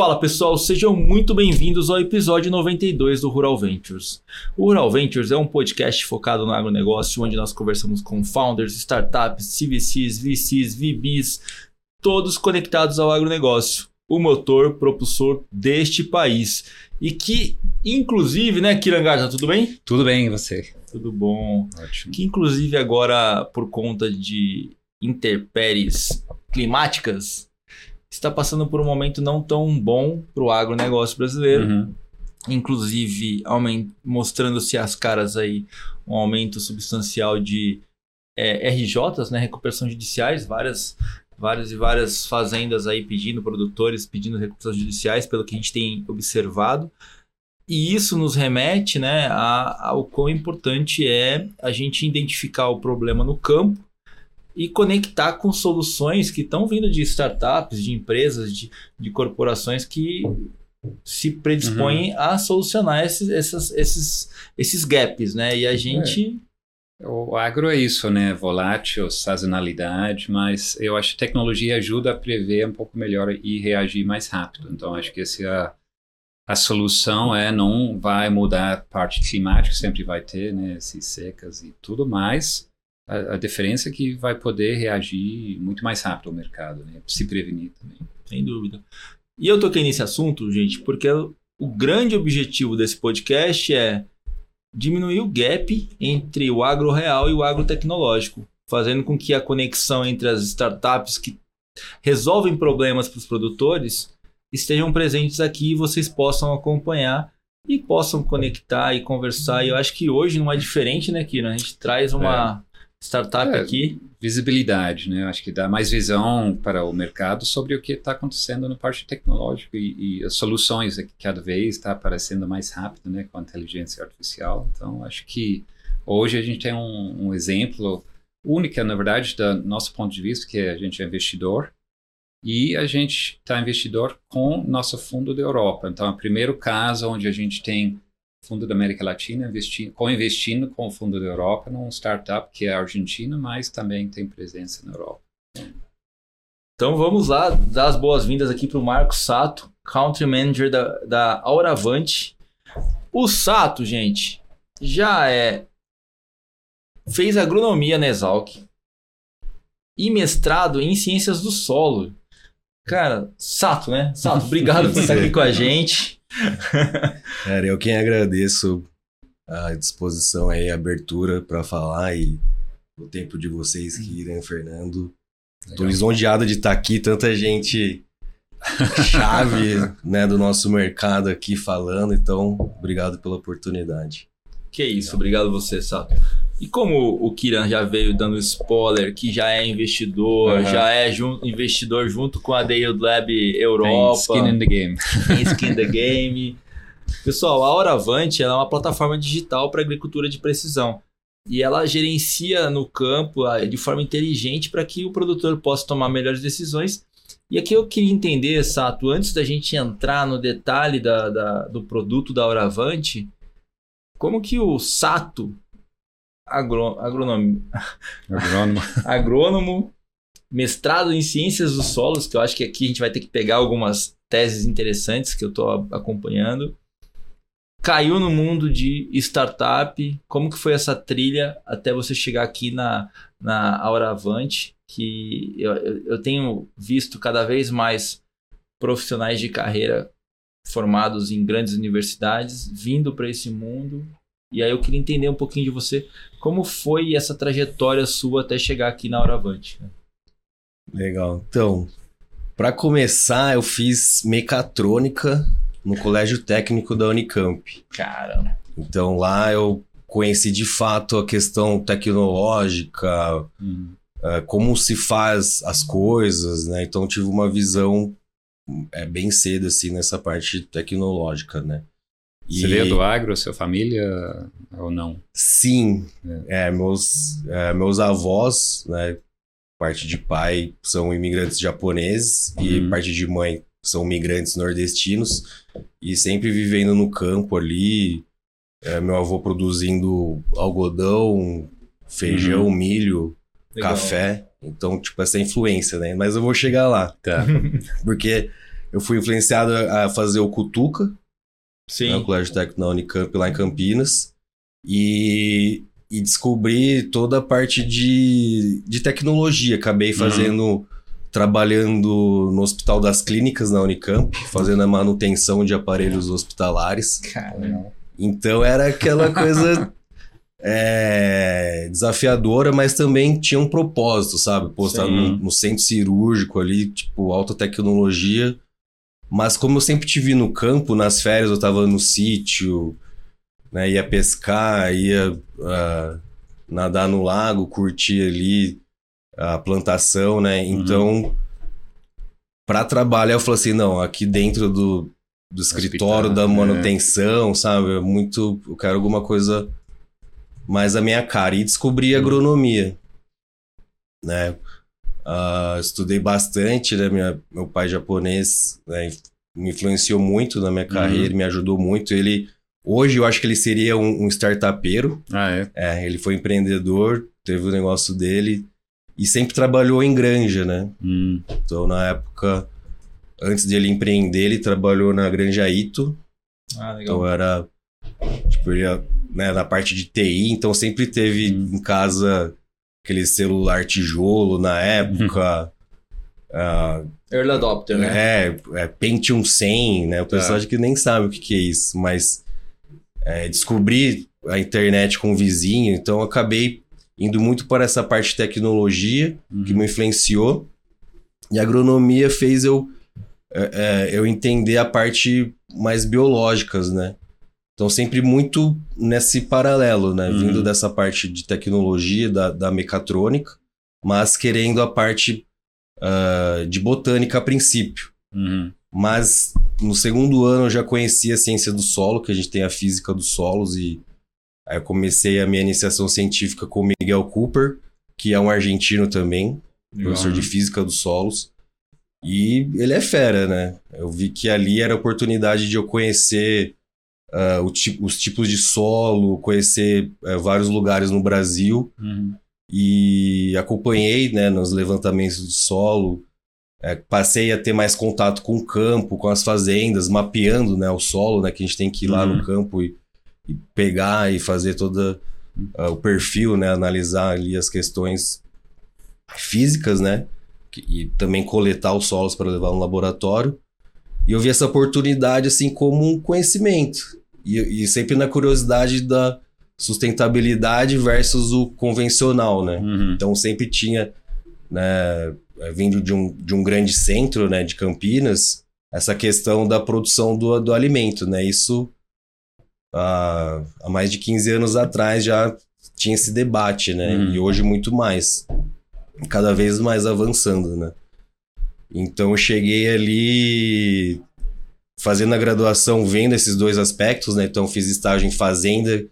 Fala pessoal, sejam muito bem-vindos ao episódio 92 do Rural Ventures. O Rural Ventures é um podcast focado no agronegócio, onde nós conversamos com founders, startups, CVCs, VCs, VBs, todos conectados ao agronegócio, o motor propulsor deste país. E que, inclusive, né, Kirangata, tudo bem? Tudo bem, e você? Tudo bom. Ótimo. Que, inclusive, agora, por conta de intempéries climáticas, está passando por um momento não tão bom para o agronegócio brasileiro. Uhum. Inclusive, mostrando-se as caras aí um aumento substancial de é, RJs, né, recuperação judiciais, várias, várias e várias fazendas aí pedindo, produtores pedindo recuperações judiciais, pelo que a gente tem observado. E isso nos remete né, ao quão importante é a gente identificar o problema no campo e conectar com soluções que estão vindo de startups, de empresas, de, de corporações que se predispõem uhum. a solucionar esses, esses, esses, esses gaps, né? E a gente. É. O agro é isso, né? Volátil, sazonalidade, mas eu acho que tecnologia ajuda a prever um pouco melhor e reagir mais rápido. Então, acho que essa é a, a solução é não vai mudar a parte climática, sempre vai ter, né? Essas secas e tudo mais a, a, diferença é que vai poder reagir muito mais rápido ao mercado, né? se prevenir também. Sem dúvida. E eu toquei nesse assunto, gente, porque o grande objetivo desse podcast é diminuir o gap entre o agro real e o agro tecnológico, fazendo com que a conexão entre as startups que resolvem problemas para os produtores estejam presentes aqui e vocês possam acompanhar e possam conectar e conversar. E eu acho que hoje não é diferente, né, Kira? A gente traz uma, startup é, aqui. Visibilidade, né? Acho que dá mais visão para o mercado sobre o que está acontecendo na parte tecnológica e, e, as soluções que cada vez está aparecendo mais rápido, né? Com a inteligência artificial. Então, acho que hoje a gente tem um, um exemplo único, na verdade, do nosso ponto de vista, que a gente é investidor e a gente está investidor com nosso fundo da Europa. Então, é o primeiro caso onde a gente tem fundo da América Latina, investindo, co-investindo com o fundo da Europa num startup que é argentino, mas também tem presença na Europa. Então vamos lá, dar as boas-vindas aqui para o Marco Sato, Country Manager da, da Auravante. O Sato, gente, já é fez agronomia na Exalc e mestrado em ciências do solo. Cara, Sato, né? Sato, obrigado por estar aqui com a gente. Cara, eu quem agradeço a disposição aí, a abertura para falar e o tempo de vocês que irem, Fernando. Legal. Tô lisonjeado de estar tá aqui, tanta gente chave né, do nosso mercado aqui falando, então obrigado pela oportunidade. Que isso, obrigado você, Sato. E como o Kiran já veio dando spoiler, que já é investidor, uhum. já é jun investidor junto com a Dale Lab Europa. Tem skin in the game. Tem skin in the game. Pessoal, a Oravante é uma plataforma digital para agricultura de precisão. E ela gerencia no campo de forma inteligente para que o produtor possa tomar melhores decisões. E aqui eu queria entender, Sato, antes da gente entrar no detalhe da, da do produto da Oravante, como que o Sato agro. Agrônomo. agrônomo, mestrado em ciências dos solos, que eu acho que aqui a gente vai ter que pegar algumas teses interessantes que eu estou acompanhando. Caiu no mundo de startup. Como que foi essa trilha até você chegar aqui na, na Auravante? Que eu, eu tenho visto cada vez mais profissionais de carreira formados em grandes universidades vindo para esse mundo e aí eu queria entender um pouquinho de você, como foi essa trajetória sua até chegar aqui na Horavante? Legal. Então, para começar, eu fiz mecatrônica no Colégio Técnico da Unicamp. Caramba. Então lá eu conheci de fato a questão tecnológica, uhum. uh, como se faz as coisas, né? Então tive uma visão é, bem cedo assim nessa parte tecnológica, né? Você veio do agro, sua família, ou não? Sim. É. é meus, é, meus avós, né, parte de pai, são imigrantes japoneses uhum. e parte de mãe são imigrantes nordestinos e sempre vivendo no campo ali. É, meu avô produzindo algodão, feijão, uhum. milho, Legal. café. Então, tipo, essa influência, né? Mas eu vou chegar lá. Tá. Porque eu fui influenciado a fazer o Cutuca, né, Sim. o Colégio Técnico na Unicamp lá em Campinas, e, e descobri toda a parte de, de tecnologia. Acabei fazendo, trabalhando no Hospital das Clínicas na Unicamp, fazendo a manutenção de aparelhos hospitalares. Caramba. Então era aquela coisa é, desafiadora, mas também tinha um propósito, sabe? Pô, tá no, no centro cirúrgico ali, tipo, alta tecnologia. Mas como eu sempre te vi no campo, nas férias eu tava no sítio, né? Ia pescar, ia ah, nadar no lago, curtir ali a plantação, né? Então, para trabalhar, eu falei assim, não, aqui dentro do, do escritório da é. manutenção, sabe? É muito, eu quero alguma coisa mais a minha cara. E descobri agronomia, né? Ah, estudei bastante, né? Minha, meu pai japonês né, me influenciou muito na minha carreira, me ajudou muito. Ele hoje eu acho que ele seria um, um startupeiro. Ah, é? É, ele foi empreendedor, teve o negócio dele e sempre trabalhou em granja, né? Hum, Então na época antes de ele empreender, ele trabalhou na Granja Ito, Ah, legal. então era tipo, ele ia, né, na parte de TI, então sempre teve Hum. em casa aquele celular tijolo na época. ah, Early adopter, né? é, é Pentium 100, né? O pessoal acho que nem sabe o que, que é isso, mas é, descobri a internet com o vizinho, então eu acabei indo muito para essa parte de tecnologia que me influenciou e a agronomia fez eu é, é, eu entender a parte mais biológicas, né? Então sempre muito nesse paralelo, né? Uhum. Vindo dessa parte de tecnologia, da, da mecatrônica, mas querendo a parte ah, de botânica a princípio. Uhum. Mas no segundo ano eu já conhecia a ciência do solo, que a gente tem a física dos solos, e aí eu comecei a minha iniciação científica com o Miguel Cooper, que é um argentino também, professor de física dos solos. E ele é fera, né? Eu vi que ali era a oportunidade de eu conhecer ah, ti- os tipos de solo, conhecer eh, vários lugares no Brasil Uhum. e acompanhei né, nos levantamentos de solo. É, passei a ter mais contato com o campo, com as fazendas, mapeando né, o solo, né, que a gente tem que ir lá Uhum. no campo e, e pegar e fazer todo o perfil, né, analisar ali as questões físicas, né, e também coletar os solos para levar no laboratório. E eu vi essa oportunidade assim como um conhecimento e, e sempre na curiosidade da sustentabilidade versus o convencional, né? Uhum. Então sempre tinha, né, vindo de um, de um grande centro, né, de Campinas, essa questão da produção do, do alimento, né? Isso há, há mais de 15 anos atrás já tinha esse debate, né? Uhum. E hoje muito mais, cada vez mais avançando, né? Então eu cheguei ali fazendo a graduação vendo esses dois aspectos, né? Então fiz estágio em fazenda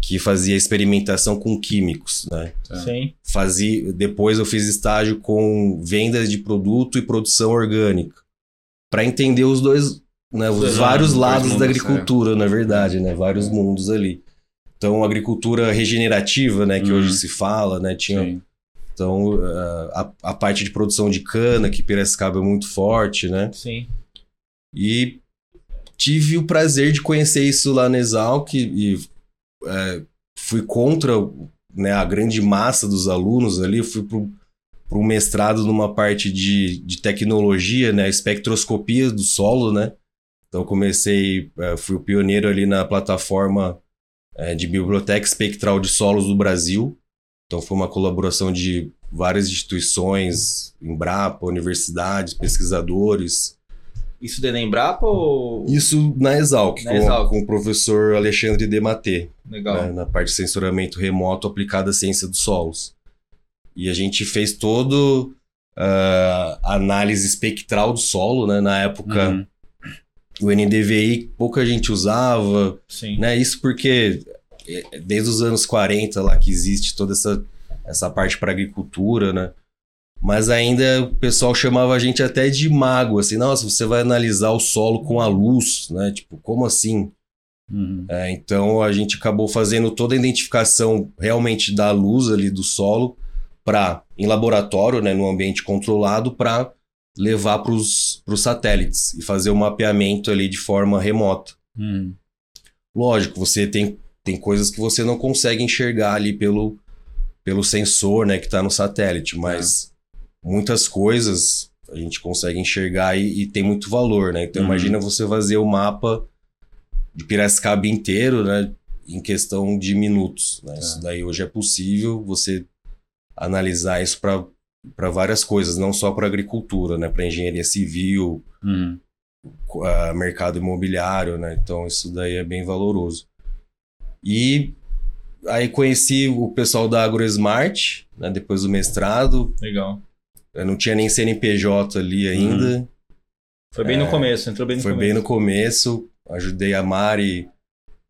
que fazia experimentação com químicos, né? Tá. Sim. fazia depois eu fiz estágio com vendas de produto e produção orgânica para entender os dois né, os Dois vários mundos, lados dois da mundos, agricultura na verdade né vários mundos ali então agricultura regenerativa né que Uhum. hoje se fala né tinha Sim. então a, a parte de produção de cana que Piracicaba é muito forte né Sim. E tive o prazer de conhecer isso lá na Exalc e é, fui contra né, a grande massa dos alunos ali. Fui para um mestrado numa parte de, de tecnologia, né, espectroscopia do solo, né? Então comecei, é, fui o pioneiro ali na plataforma é, de biblioteca espectral de solos do Brasil. Então foi uma colaboração de várias instituições, Embrapa, universidades, pesquisadores, Isso de Embrapa ou. isso na Exalc, Na com, Exalc. com o professor Alexandre Dematê, Legal. né, na parte de sensoramento remoto aplicada à ciência dos solos. E a gente fez todo a análise espectral do solo, né? Na época, Uhum. o NDVI pouca gente usava, Sim. né? Isso porque é, desde os anos 40 lá que existe toda essa, essa parte para agricultura, né? Mas ainda o pessoal chamava a gente até de mago, assim, nossa, você vai analisar o solo com a luz, né? Tipo, como assim? Uhum. É, então a gente acabou fazendo toda a identificação realmente da luz ali do solo para em laboratório, né, no ambiente controlado, para levar para os satélites e fazer o mapeamento ali de forma remota. Hum. Lógico, você tem, tem coisas que você não consegue enxergar ali pelo, pelo sensor né, que está no satélite, mas muitas coisas a gente consegue enxergar e, e tem muito valor, né? Então Uhum. imagina você fazer o mapa de Piracicaba inteiro, né? Em questão de minutos. Né? Tá. Isso daí hoje é possível você analisar isso para várias coisas, não só para agricultura, né? Para engenharia civil, Hum. ah, mercado imobiliário, né? Então isso daí é bem valoroso. E aí conheci o pessoal da AgroSmart, né? Depois do mestrado, Legal. Eu não tinha nem CNPJ ali ainda. Foi bem no começo, entrou bem no Foi começo. bem no começo. Ajudei a Mari,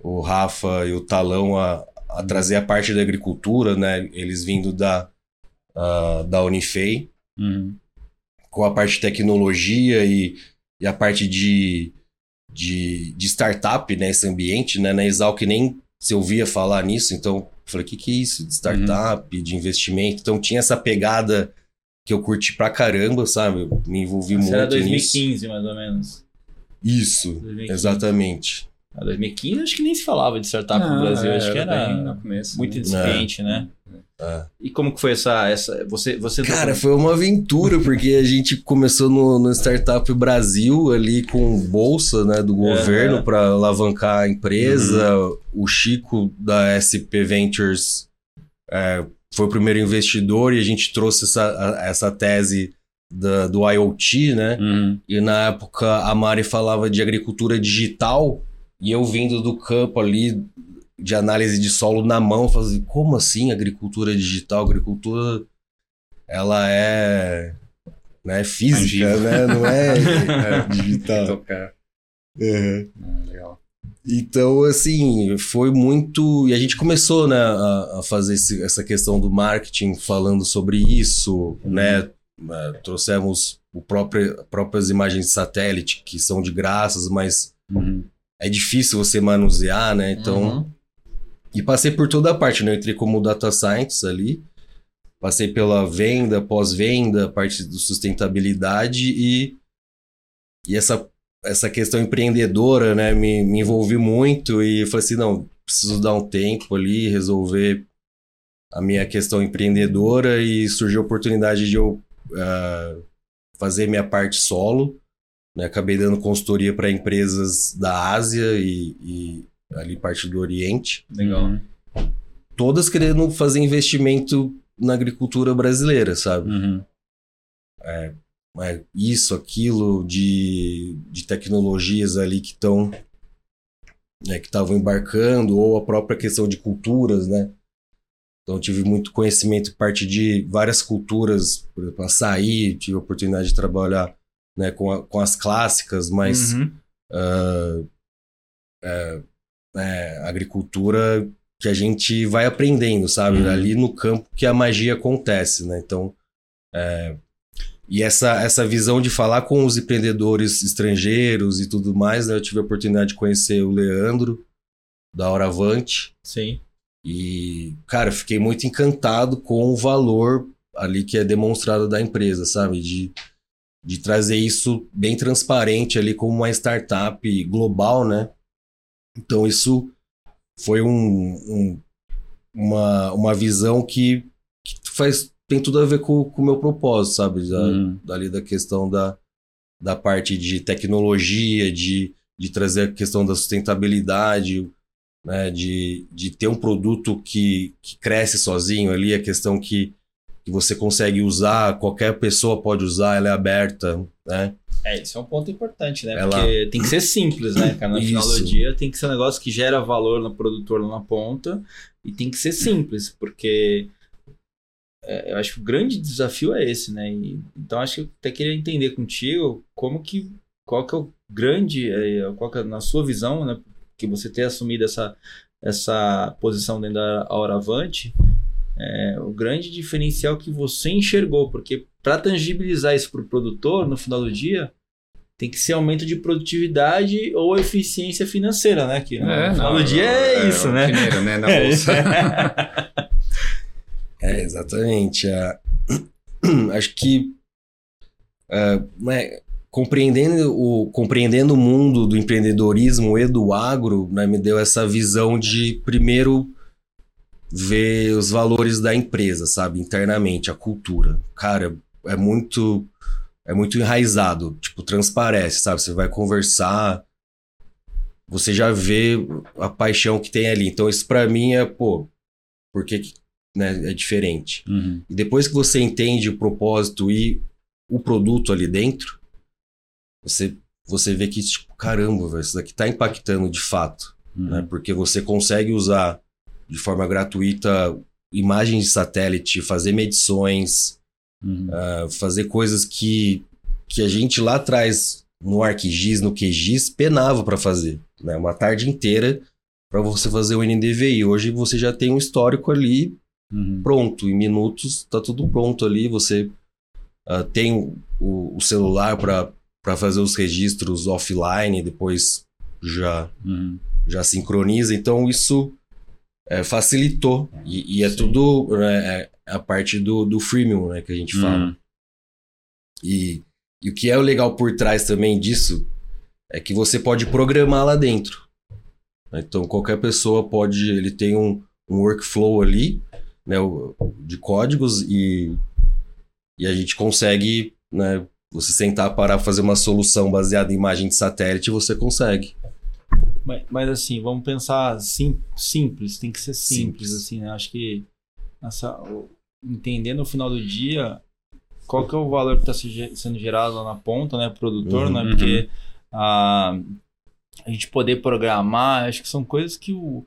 o Rafa e o Talão a, a trazer a parte da agricultura, né? Eles vindo da, ah, da Unifei, Hum. com a parte de tecnologia e, e a parte de, de, de startup, né? Esse ambiente, né? Na Exalc nem se ouvia falar nisso, então eu falei, o que, que é isso? De startup, de investimento. Então tinha essa pegada que eu curti pra caramba, sabe? Eu me envolvi Isso muito era nisso. 2015, mais ou menos. Isso, 2015. exatamente. Ah, 2015 acho que nem se falava de startup no Não, Brasil, acho que era no começo, muito né? incipiente, né? É. E como que foi essa... essa você, você Cara, foi uma aventura, porque a gente começou no, no Startup Brasil ali com bolsa né, do governo Aham. para alavancar a empresa. O Chico da SP Ventures é, foi o primeiro investidor e a gente trouxe essa, essa tese da- do IoT, né? Hum. E na época a Mari falava de agricultura digital e eu vindo do campo ali de análise de solo na mão, fazia como assim agricultura digital? Agricultura ela é né, física, né? Não é, é digital. Tocar. Uhum. Ah, legal. Então, assim, foi muito. E a gente começou, né, a, a fazer esse- essa questão do marketing falando sobre isso, né? Eh, Trouxemos o próprio, próprias imagens de satélite, que são de graças, mas Uhum. é difícil você manusear, né? Então. Uhum. E passei por toda a parte, né? Eu entrei como data scientist ali. Passei pela venda, pós-venda, parte do sustentabilidade e, e essa, essa questão empreendedora, né? Me, me envolvi muito e falei assim, não, preciso dar um tempo ali, resolver a minha questão empreendedora e surgiu a oportunidade de eu ah, fazer minha parte solo. Né? Acabei dando consultoria para empresas da Ásia e, e ali parte do Oriente Legal. Uhum. todas querendo fazer investimento na agricultura brasileira, sabe? Uhum. É, isso, aquilo de, de tecnologias ali que estão né, que estavam embarcando ou a própria questão de culturas, né? Então tive muito conhecimento parte de várias culturas, por exemplo, açaí, tive a oportunidade de trabalhar né, com, a- com as clássicas, mas Uhum. ah, é, é, agricultura que a gente vai aprendendo, sabe? Uhum. Ali no campo que a magia acontece, né? Então, é, e essa, essa visão de falar com os empreendedores estrangeiros e tudo mais, né? Eu tive a oportunidade de conhecer o Leandro, da Oravante, Sim. e, cara, fiquei muito encantado com o valor ali que é demonstrado da empresa, sabe? De, de trazer isso bem transparente ali como uma startup global, né? Então isso foi um, um- uma, uma visão que, que faz, tem tudo a ver com com o meu propósito, sabe? Da, Uhum. dali da questão da, da parte de tecnologia, de, de trazer a questão da sustentabilidade, né? De, de ter um produto que, que cresce sozinho ali, a questão que, que você consegue usar, qualquer pessoa pode usar, ela é aberta, né? É, isso é um ponto importante, né? Ela- Porque tem que ser simples, né, cara? No final do Isso. dia tem que ser um negócio que gera valor no produtor lá na ponta e tem que ser simples, porque é, eu acho que o grande desafio é esse, né? E- então acho que eu até queria entender contigo como que qual que é o grande, é, qual que é, na sua visão, né? Que você ter assumido essa, essa posição dentro da Auravante, é, o grande diferencial que você enxergou, porque para tangibilizar isso para o produtor no final do dia tem que ser aumento de produtividade ou eficiência financeira, né? Que no final do dia é, isso, o né? Primeiro, né? Na bolsa. É, exatamente. É, Acho que uh, compreendendo, o, compreendendo o mundo do empreendedorismo e do agro, né, me deu essa visão de, primeiro, ver os valores da empresa, sabe? Internamente, a cultura. Cara, é muito é muito enraizado, tipo, transparece, sabe? Você vai conversar, você já vê a paixão que tem ali. Então isso para mim é, pô, porque né, é diferente. Uhum. E depois que você entende o propósito e o produto ali dentro, você você vê que tipo, caramba, véio, isso daqui tá impactando de fato, Uhum. né? Porque você consegue usar de forma gratuita imagens de satélite, fazer medições, Uhum. uh, fazer coisas que, que a gente lá atrás, no ArcGIS, no QGIS, penava para fazer. Né? Uma tarde inteira para você fazer o NDVI. Hoje você já tem um histórico ali Uhum. pronto, em minutos tá tudo pronto ali. Você uh, tem o, o celular para fazer os registros offline, depois já Uhum. já sincroniza, então isso é, facilitou. E, e é Sim. tudo né, é a parte do, do freemium né, que a gente fala. Uhum. E, e o que é o legal por trás também disso é que você pode programar lá dentro. Então qualquer pessoa pode, ele tem um, um workflow ali, né, de códigos e, e a gente consegue, né, você sentar para fazer uma solução baseada em imagem de satélite, você consegue. Mas, mas, assim, vamos pensar sim, simples, tem que ser simples, Simples. assim, né? Acho que essa, entender no final do dia qual que é o valor que está sendo gerado lá na ponta, né, pro produtor, Uhum, né? uhum. Porque a, a gente poder programar, acho que são coisas que o,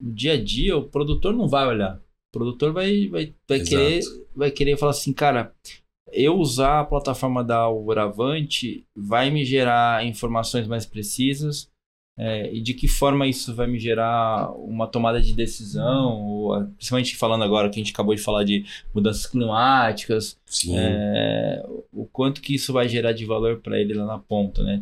no dia a dia o produtor não vai olhar. O produtor vai, vai, vai, Exato. querer, vai querer falar assim, cara, eu usar a plataforma da Alvoravante vai me gerar informações mais precisas, é, e de que forma isso vai me gerar uma tomada de decisão, ou, principalmente falando agora que a gente acabou de falar de mudanças climáticas, Sim. é, o quanto que isso vai gerar de valor para ele lá na ponta, né?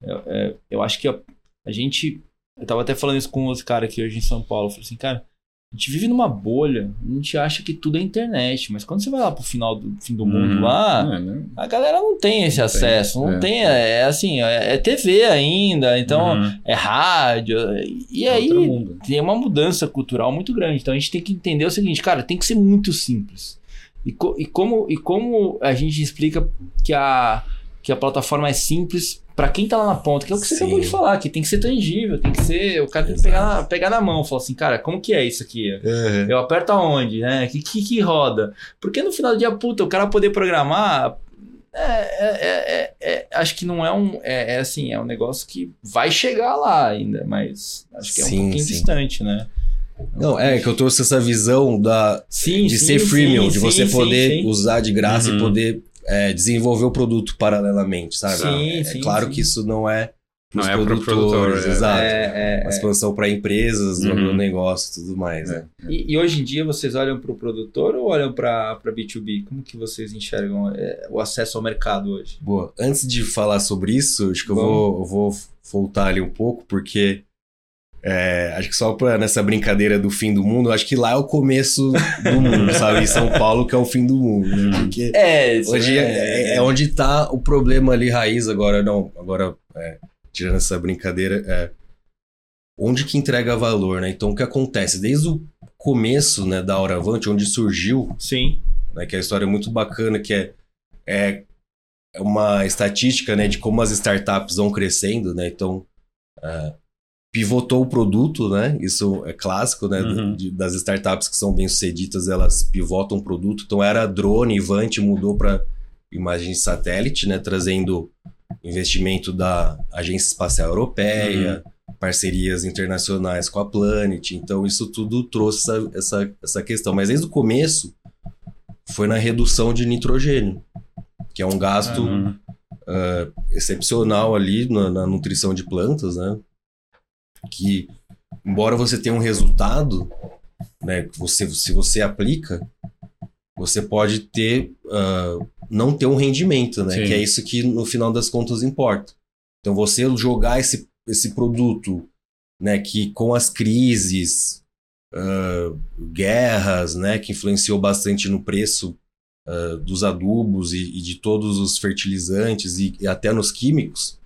Eu, é, eu acho que a, a gente, eu tava até falando isso com os caras aqui hoje em São Paulo, eu falei assim, cara, a gente vive numa bolha, a gente acha que tudo é internet, mas quando você vai lá pro final do fim do mundo Uhum. lá, É, né? a galera não tem esse Não acesso, tem, não é. tem, é, é assim, é, é TV ainda, então Uhum. é rádio, e É aí tem uma mudança cultural muito grande. Então a gente tem que entender o seguinte, cara, tem que ser muito simples. E, co- e como, e como a gente explica que a, que a plataforma é simples para quem tá lá na ponta, que é o que você Sim. acabou de falar, que tem que ser tangível, tem que ser. O cara tem que pegar na, pegar na mão, falar assim, cara, como que é isso aqui? Eu aperto aonde, né? Que, que, que roda? Porque no final do dia, puta, o cara poder programar. É, é- é- é- é- acho que não é um. É, é assim, é um negócio que vai chegar lá ainda, mas acho que é um Sim, pouquinho sim. distante, né? Não, é que eu trouxe essa visão da, Sim, de sim, ser freemium, sim, de você poder usar de graça Uhum. e poder é, desenvolver o produto paralelamente, sabe? Sim, é sim, claro sim. que isso não é Não pros é pro produtores, produtor, é. exato. É, é, Uma é. expansão para empresas, Uhum. no negócio e tudo mais, né? E, e hoje em dia vocês olham para o produtor ou olham para B2B? Como que vocês enxergam é, o acesso ao mercado hoje? Boa. Antes de falar sobre isso, acho que eu vou, eu vou voltar ali um pouco, porque é, acho que só pra, nessa brincadeira do fim do mundo, acho que lá é o começo do mundo, sabe? Em São Paulo que é o fim do mundo, né? Porque É, hoje é, é onde tá o problema ali raiz agora, não, agora é, tirando essa brincadeira, é onde que entrega valor, né? Então o que acontece? Desde o começo né, da Auravante, onde surgiu Sim. né, que é uma história muito bacana, que é, é uma estatística né, de como as startups vão crescendo, né? Então, ah, pivotou o produto, né? Isso é clássico, né? Uhum. de- das startups que são bem-sucedidas, elas pivotam o produto. Então, era drone, Vant mudou para imagem de satélite, né? Trazendo investimento da Agência Espacial Europeia, parcerias internacionais com a Planet. Então, isso tudo trouxe essa, essa, essa questão. Mas desde o começo, foi na redução de nitrogênio, que é um gasto Uhum. excepcional ali na, na nutrição de plantas, né? Que, embora você tenha um resultado, né? Você, se você aplica, você pode ter, ah, não ter um rendimento, né? Sim. Que é isso que no final das contas importa. Então você jogar esse, esse produto, né? Que com as crises, ah, guerras, né? Que influenciou bastante no preço uh, dos adubos e, e, de todos os fertilizantes e, e, até nos químicos,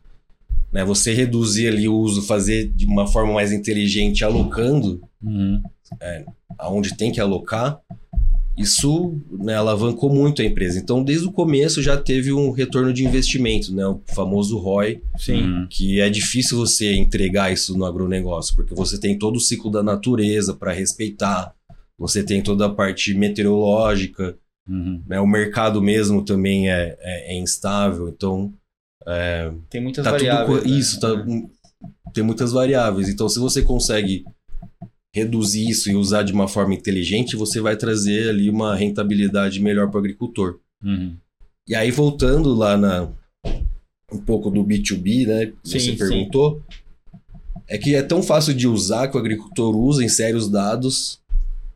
né, você reduzir ali o uso, fazer de uma forma mais inteligente, alocando uhum. é, aonde tem que alocar, isso né, alavancou muito a empresa. Então, desde o começo já teve um retorno de investimento, né, o famoso ROI, Sim. Uhum. que é difícil você entregar isso no agronegócio, porque você tem todo o ciclo da natureza para respeitar, você tem toda a parte meteorológica, uhum. né, o mercado mesmo também é, é, é instável, então... É, tem muitas tá variáveis. Tudo, né? Isso, tá, uhum. tem muitas variáveis. Então, se você consegue reduzir isso e usar de uma forma inteligente, você vai trazer ali uma rentabilidade melhor para o agricultor. Uhum. E aí, voltando lá na um pouco do B2B, né? Sim, você perguntou. Sim. É que é tão fácil de usar que o agricultor usa, insere os dados,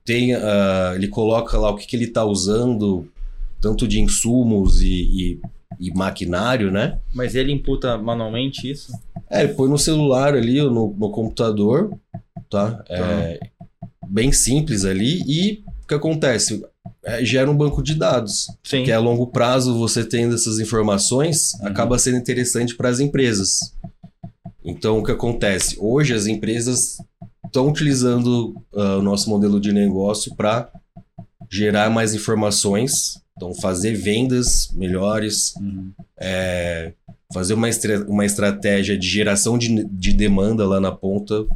tem, uh, ele coloca lá o que, que ele está usando, tanto de insumos e, e, e, maquinário, né? Mas ele imputa manualmente isso? É, ele põe no celular ali, no, no computador, tá? É bem simples ali e o que acontece? É, gera um banco de dados. Sim. Que a longo prazo você tendo essas informações uhum. acaba sendo interessante para as empresas. Então o que acontece? Hoje as empresas estão utilizando uh, o nosso modelo de negócio para gerar mais informações, então fazer vendas melhores, uhum. é, fazer uma, estra uma estratégia de geração de, de demanda lá na ponta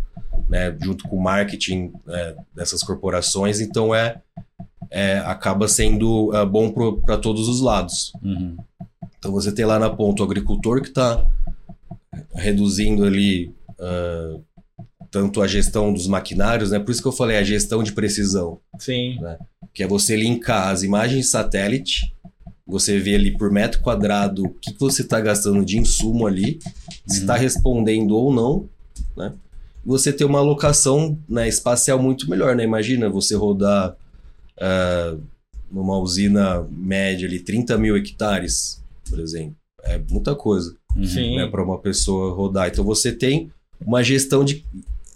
né, junto com o marketing né, dessas corporações, então é, é acaba sendo é, bom para todos os lados. Uhum. Então você tem lá na ponta o agricultor que está reduzindo ali uh, tanto a gestão dos maquinários, né? Por isso que eu falei a gestão de precisão. Sim. Né? Que é você linkar as imagens de satélite, você vê ali por metro quadrado o que, você está gastando de insumo ali, se está uhum. respondendo ou não, né? você ter uma alocação né, espacial muito melhor, né? Imagina você rodar uh, numa usina média ali 30 mil hectares, por exemplo. É muita coisa né, para uma pessoa rodar. Então você tem uma gestão de.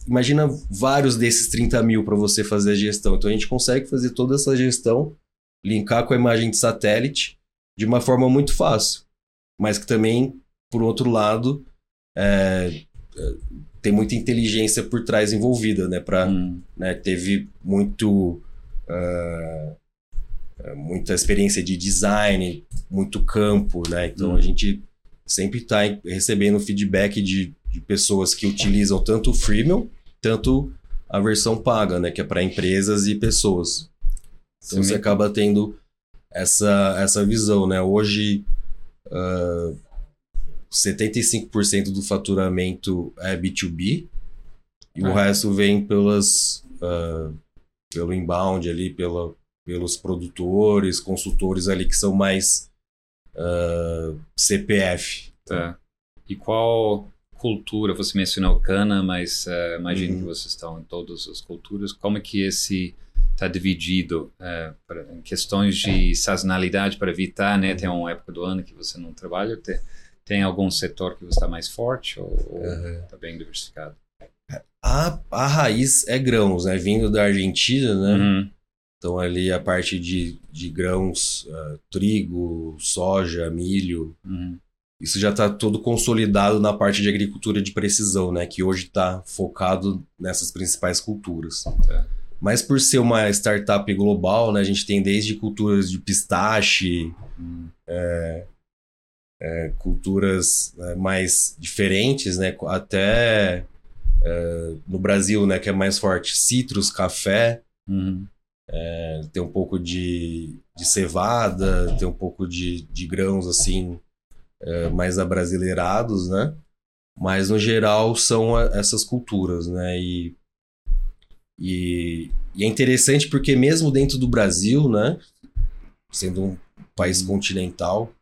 Imagina vários desses 30 mil para você fazer a gestão. Então a gente consegue fazer toda essa gestão, linkar com a imagem de satélite de uma forma muito fácil. Mas que também, por outro lado, é, tem muita inteligência por trás envolvida, né? Pra, hum. né teve muito uh, muita experiência de design, muito campo, né? Então hum. a gente sempre está recebendo feedback de, de, pessoas que utilizam tanto o freemium, tanto a versão paga, né? Que é para empresas e pessoas. Então Sim. você acaba tendo essa, essa visão, né? Hoje uh, 75% do faturamento é B2B e o resto vem pelas uh, pelo inbound ali, pela, pelos produtores, consultores ali que são mais uh, ah, CPF. Tá. E qual cultura, você mencionou cana, mas uh, imagino uhum. que vocês estão em todas as culturas, como é que esse está dividido uh, pra, em questões de sazonalidade para evitar, né? Tem uma época do ano que você não trabalha, tem, tem algum setor que você está mais forte ou está uhum. bem diversificado? A, a raiz é grãos, né? Vindo da Argentina, né? Uhum. Então ali a parte de, de grãos, uh, trigo, soja, milho, uhum. Isso já está todo consolidado na parte de agricultura de precisão, né? Que hoje está focado nessas principais culturas. É. Mas por ser uma startup global, né? A gente tem desde culturas de pistache, uhum. é, é, culturas né, mais diferentes, né? Até é, no Brasil, né, que é mais forte, citros, café, é, tem um pouco de, de cevada, tem um pouco de, de grãos assim é, mais abrasileirados, né? Mas no geral são essas culturas, né? E, e, e, é interessante porque mesmo dentro do Brasil, né? Sendo um país continental,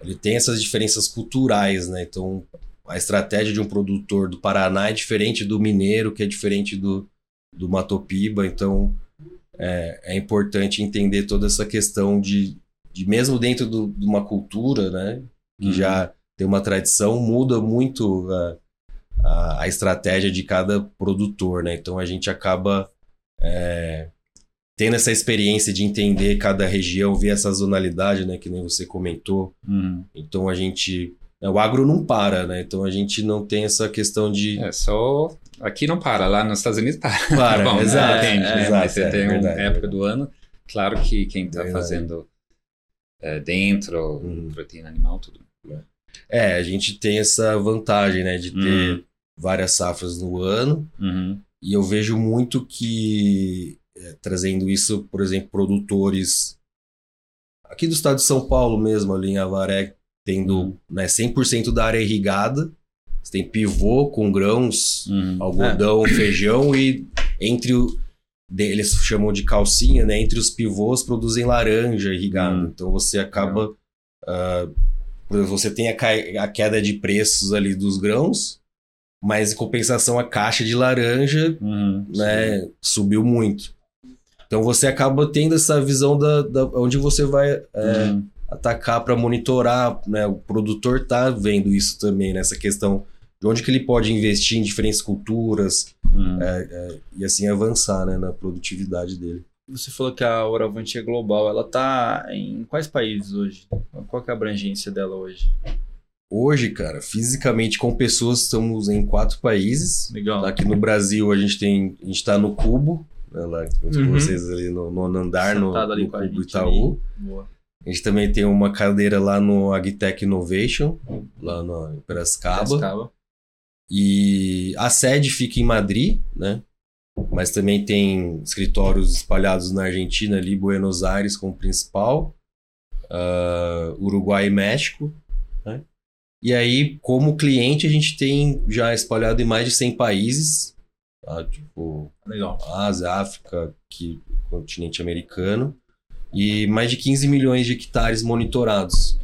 ele tem essas diferenças culturais, né? Então, a estratégia de um produtor do Paraná é diferente do mineiro, que é diferente do, do Matopiba. Então, é, é importante entender toda essa questão de, de mesmo dentro do, de uma cultura, né? Que uhum. já tem uma tradição, muda muito a, a, a, estratégia de cada produtor, né? Então, a gente acaba... É, tendo essa experiência de entender cada região, ver essa zonalidade, né, que nem você comentou. Uhum. Então a gente. O agro não para, né? Então a gente não tem essa questão de. É só. Aqui não para, lá nos Estados Unidos para. Para, Bom, exato, depende, né? exato, Mas você é, tem uma época do ano. Claro que quem está fazendo é, dentro, Uhum. proteína animal, tudo. É, a gente tem essa vantagem, né, de ter Uhum. várias safras no ano. Uhum. E eu vejo muito que, é, trazendo isso, por exemplo, produtores aqui do estado de São Paulo mesmo, ali em Avaré, tendo Uhum. né, 100% da área irrigada. Você tem pivô com grãos, Uhum. algodão, feijão e entre o. eles chamam de calcinha, né? Entre os pivôs produzem laranja irrigada. Hum. Então você acaba. ah, por exemplo, você tem a, a queda de preços ali dos grãos, mas em compensação a caixa de laranja Uhum. né, subiu muito. Então você acaba tendo essa visão da, da onde você vai é, Uhum. atacar para monitorar, né? O produtor tá vendo isso também nessa questão de onde que ele pode investir em diferentes culturas Uhum. e assim avançar, né, na produtividade dele. Você falou que a Oravante é global. Ela tá em quais países hoje? Qual é a abrangência dela hoje? Hoje, cara, fisicamente com pessoas estamos em quatro países. Legal. Aqui no Brasil a gente tem, a gente tá no Cubo, né, lá Uhum. vocês ali no nono andar no, no Cubo Itaú. Boa. A gente também tem uma cadeira lá no Agtech Innovation, lá no em Piracicaba. Piracicaba. E a sede fica em Madrid, né? Mas também tem escritórios espalhados na Argentina, ali, Buenos Aires como principal, ah, Uruguai e México. Né? E aí, como cliente, a gente tem já espalhado em mais de 100 países, tá? tipo Legal. Ásia, África, que, continente americano, e mais de 15 milhões de hectares monitorados.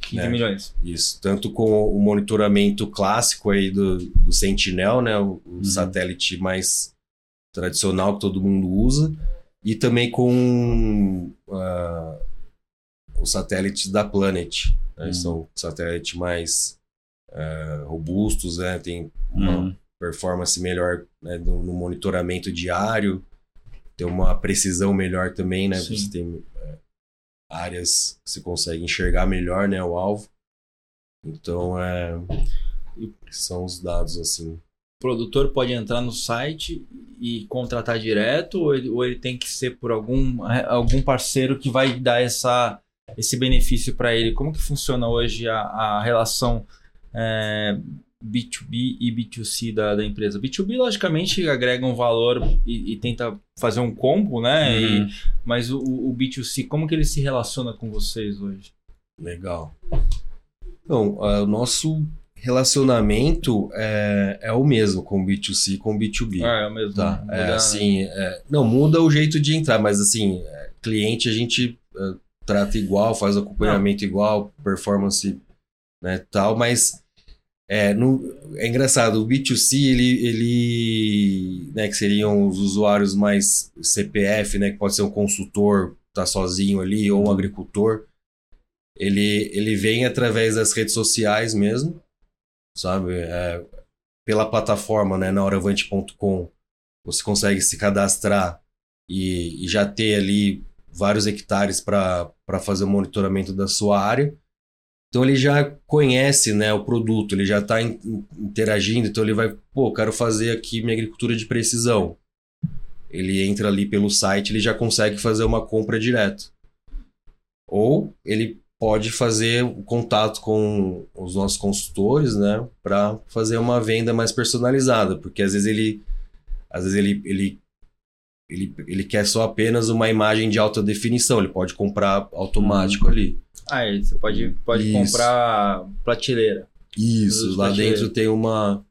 15 É. milhões. Isso, tanto com o monitoramento clássico aí do, do Sentinel, né, o, o satélite mais tradicional que todo mundo usa, e também com ah, os satélites da Planet, né, Uhum. são satélites mais ah, robustos, né, tem uma Uhum. performance melhor né, no, no monitoramento diário, tem uma precisão melhor também, né, Sim. você tem é, áreas que você consegue enxergar melhor, né, o alvo. Então, é, são os dados assim. O produtor pode entrar no site e contratar direto ou ele, ou ele tem que ser por algum, algum parceiro que vai dar essa, esse benefício para ele? Como que funciona hoje a, a relação é, B2B e B2C da, da empresa? B2B, logicamente, agrega um valor e, e tenta fazer um combo, né? E- Uhum. mas o, o B2C, como que ele se relaciona com vocês hoje? Legal. Então, ah, o nosso relacionamento é, é o mesmo com B2C e com B2B. Ah, é o mesmo. Tá, Muda, é assim, é, não muda o jeito de entrar, mas assim, é, cliente a gente é, trata igual, faz acompanhamento igual, performance, né, tal, mas é, no- é engraçado, o B2C, ele, ele né, que seriam os usuários mais CPF, né, que pode ser um consultor, tá sozinho ali, ou um agricultor, ele, ele vem através das redes sociais mesmo, sabe, é, pela plataforma, né, na horavante.com, você consegue se cadastrar e, e já ter ali vários hectares para fazer o monitoramento da sua área. Então ele já conhece né, o produto, ele já está interagindo, então ele vai, pô, quero fazer aqui minha agricultura de precisão. Ele entra ali pelo site, ele já consegue fazer uma compra direto. Ou ele pode fazer o contato com os nossos consultores, né, para fazer uma venda mais personalizada, porque às vezes ele às vezes ele, ele ele, ele quer só apenas uma imagem de alta definição, ele pode comprar automático ali. Ah, aí você pode, pode Isso. comprar prateleira. Isso, lá dentro tem uma,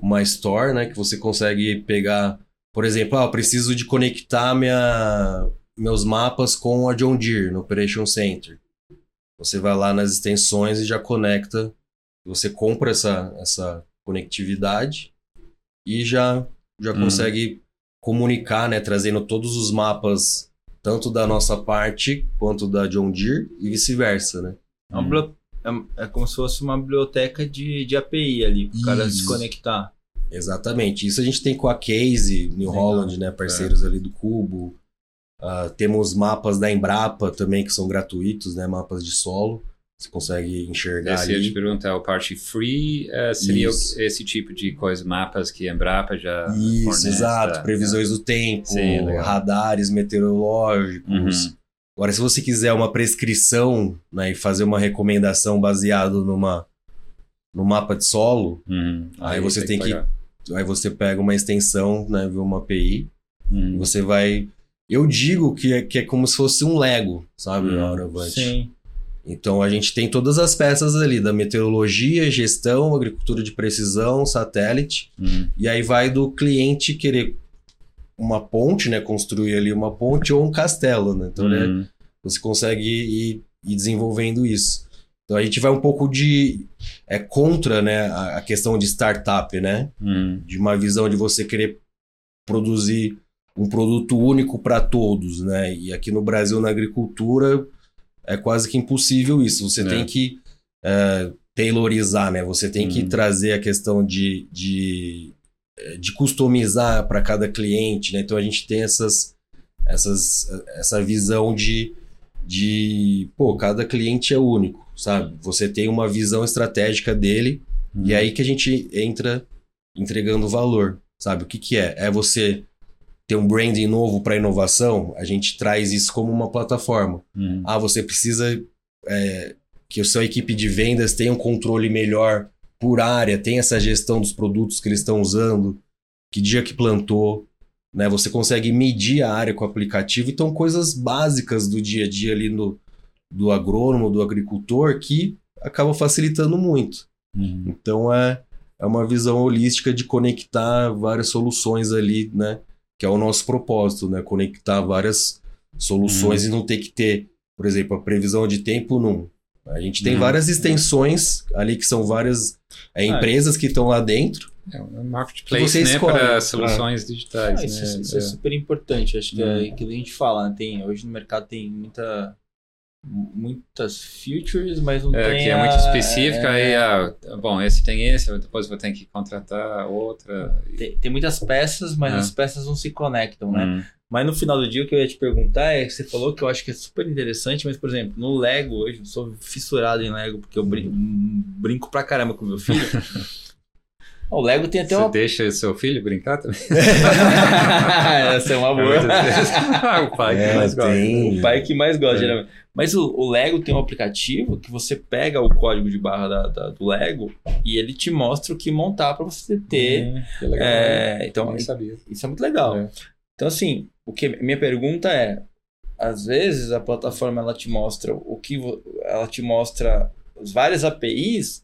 uma store, né, que você consegue pegar, por exemplo, ah, eu preciso de conectar minha, meus mapas com a John Deere no Operation Center. Você vai lá nas extensões e já conecta, você compra essa, essa conectividade e já, já Uhum. consegue comunicar, né, trazendo todos os mapas, tanto da nossa parte quanto da John Deere e vice-versa, né? É, uma é- é como se fosse uma biblioteca de, de API ali, para o cara se conectar. Exatamente. Isso a gente tem com a Case, New Legal. Holland, né? Parceiros ali do Cubo. Uh, temos mapas da Embrapa também que são gratuitos, né? Mapas de solo. Você consegue enxergar Esse ali. eu te perguntar, o parte free uh, seria Isso. esse tipo de coisa, mapas que a Embrapa já Isso, fornece, exato. tá? Previsões do tempo, Sim, radares meteorológicos. Uhum. Agora, se você quiser uma prescrição né, e fazer uma recomendação baseado numa, no mapa de solo, Uhum. Aí você tem que- pagar. aí você pega uma extensão, né, uma API, Uhum. e você vai... Eu digo que é, que é como se fosse um Lego, sabe, Hum. Sim. Então a gente tem todas as peças ali da meteorologia, gestão, agricultura de precisão, satélite, Uhum. e aí vai do cliente querer uma ponte, né, construir ali uma ponte ou um castelo, né? Então né, Uhum. você consegue ir, ir desenvolvendo isso. Então a gente vai um pouco de é contra, né, a, a questão de startup, né? Uhum. De uma visão de você querer produzir um produto único para todos, né? E aqui no Brasil na agricultura é quase que impossível isso. Você É. tem que é, taylorizar, né? Você tem que Uhum. trazer a questão de, de, eh, de customizar para cada cliente, né? Então a gente tem essas, essas, essa visão de, de, pô, cada cliente é único, sabe? Você tem uma visão estratégica dele Uhum. e é aí que a gente entra entregando valor, sabe? O que, que é? É você ter um branding novo para inovação? A gente traz isso como uma plataforma. Uhum. Ah, você precisa é, que a sua equipe de vendas tenha um controle melhor por área, tenha essa gestão dos produtos que eles estão usando, que dia que plantou, né? Você consegue medir a área com o aplicativo. Então, coisas básicas do dia a dia ali no, do agrônomo, do agricultor, que acabam facilitando muito. Uhum. Então é, é uma visão holística de conectar várias soluções ali, né? Que é o nosso propósito, né? Conectar várias soluções e não ter que ter, por exemplo, a previsão de tempo num. A gente tem Uhum. várias extensões ali que são várias é, empresas que estão lá dentro. É um marketplace, você né, para soluções digitais, Ah, isso, né? isso é super importante. Acho que é Hum. aquilo que a gente fala, né? Tem, hoje no mercado tem muita, muitas features, mas não É, tem. que é muito a- específica, é, aí, ah, bom, esse tem esse, depois vou ter que contratar outra. tem, tem muitas peças, mas É. as peças não se conectam, né? Hum. Mas no final do dia, o que eu ia te perguntar é que você falou que eu acho que é super interessante, mas, por exemplo, no Lego hoje, eu sou fissurado em Lego, porque eu brin- brinco pra caramba com meu filho. o Lego tem até Você uma. deixa o seu filho brincar também? Essa é uma boa. ah, o pai que É, mais gosta. tem- O pai que mais gosta, É. geralmente. Mas o, o Lego tem um aplicativo que você pega o código de barra da- da- do Lego e ele te mostra o que montar pra você ter. Hum, que legal. É, então, Eu nem sabia. isso é muito legal. É. Então, assim, o que minha pergunta é: às vezes a plataforma ela te mostra o que ela te mostra as várias APIs,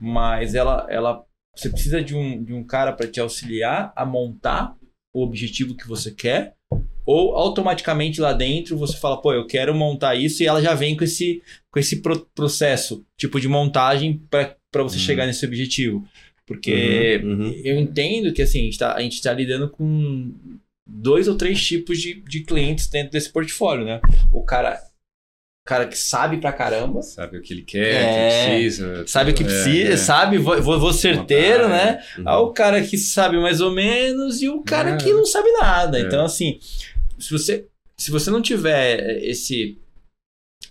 mas ela, ela você precisa de um, de um cara para te auxiliar a montar o objetivo que você quer. Ou automaticamente lá dentro você fala, pô, eu quero montar isso e ela já vem com esse, com esse pro- processo, tipo de montagem para você Uhum. chegar nesse objetivo. Porque Uhum, uhum. eu entendo que assim, a gente tá, gente tá lidando com dois ou três tipos de, de clientes dentro desse portfólio, né? O cara, cara que sabe pra caramba, Sabe o que ele quer, É, o que precisa. sabe o que É, precisa, é. sabe, vou, vou, certeiro, Vontade. né? Aí o cara que sabe mais ou menos e o cara É. que não sabe nada. É. Então, assim, se você, se você não tiver esse,